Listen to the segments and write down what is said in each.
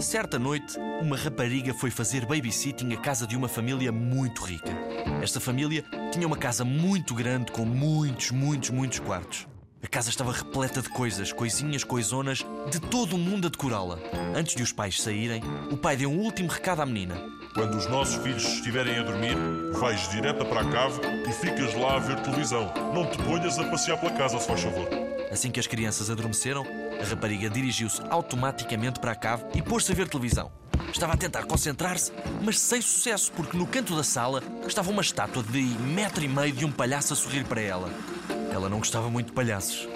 Certa noite, uma rapariga foi fazer babysitting à casa de uma família muito rica. Esta família tinha uma casa muito grande com muitos, muitos, muitos quartos. A casa estava repleta de coisas, coisinhas, coisonas, de todo o mundo a decorá-la. Antes de os pais saírem, o pai deu um último recado à menina. Quando os nossos filhos estiverem a dormir, vais direta para a cave e ficas lá a ver televisão. Não te ponhas a passear pela casa, se faz favor. Assim que as crianças adormeceram, a rapariga dirigiu-se automaticamente para a cave e pôs-se a ver televisão. Estava a tentar concentrar-se, mas sem sucesso, porque no canto da sala estava uma estátua de metro e meio de um palhaço a sorrir para ela. Ela não gostava muito de palhaços.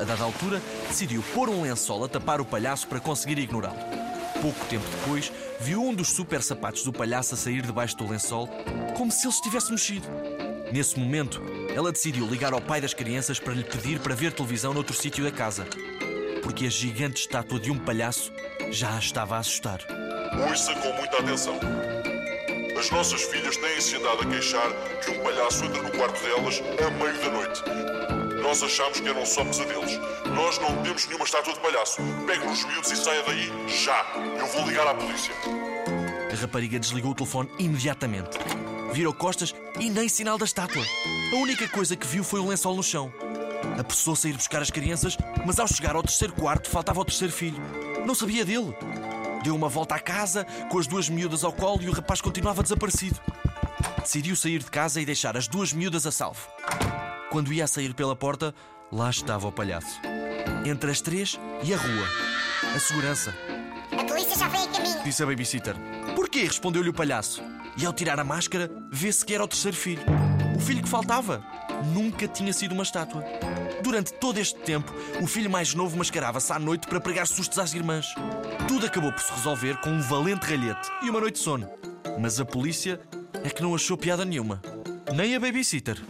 A dada altura, decidiu pôr um lençol a tapar o palhaço para conseguir ignorá-lo. Pouco tempo depois, viu um dos super sapatos do palhaço a sair debaixo do lençol, como se ele estivesse mexido. Nesse momento, ela decidiu ligar ao pai das crianças para lhe pedir para ver televisão noutro sítio da casa, porque a gigante estátua de um palhaço já a estava a assustar. Ouça com muita atenção. As nossas filhas têm-se andado a queixar que um palhaço entra no quarto delas a meio da noite. Nós achamos que eram só pesadelos. Nós não temos nenhuma estátua de palhaço. Pegue nos miúdos e saia daí já. Eu vou ligar à polícia. A rapariga desligou o telefone imediatamente. Virou costas e nem sinal da estátua. A única coisa que viu foi um lençol no chão. Apressou-se a ir buscar as crianças, mas ao chegar ao terceiro quarto faltava o terceiro filho. Não sabia dele. Deu uma volta à casa, com as duas miúdas ao colo e o rapaz continuava desaparecido. Decidiu sair de casa e deixar as duas miúdas a salvo. Quando ia a sair pela porta, lá estava o palhaço. Entre as três e a rua. A segurança. A polícia já vem a caminho. Disse a babysitter. Porquê? Respondeu-lhe o palhaço. E ao tirar a máscara, vê-se que era o terceiro filho. O filho que faltava. Nunca tinha sido uma estátua. Durante todo este tempo, o filho mais novo mascarava-se à noite para pregar sustos às irmãs. Tudo acabou por se resolver com um valente ralhete e uma noite de sono. Mas a polícia é que não achou piada nenhuma. Nem a babysitter.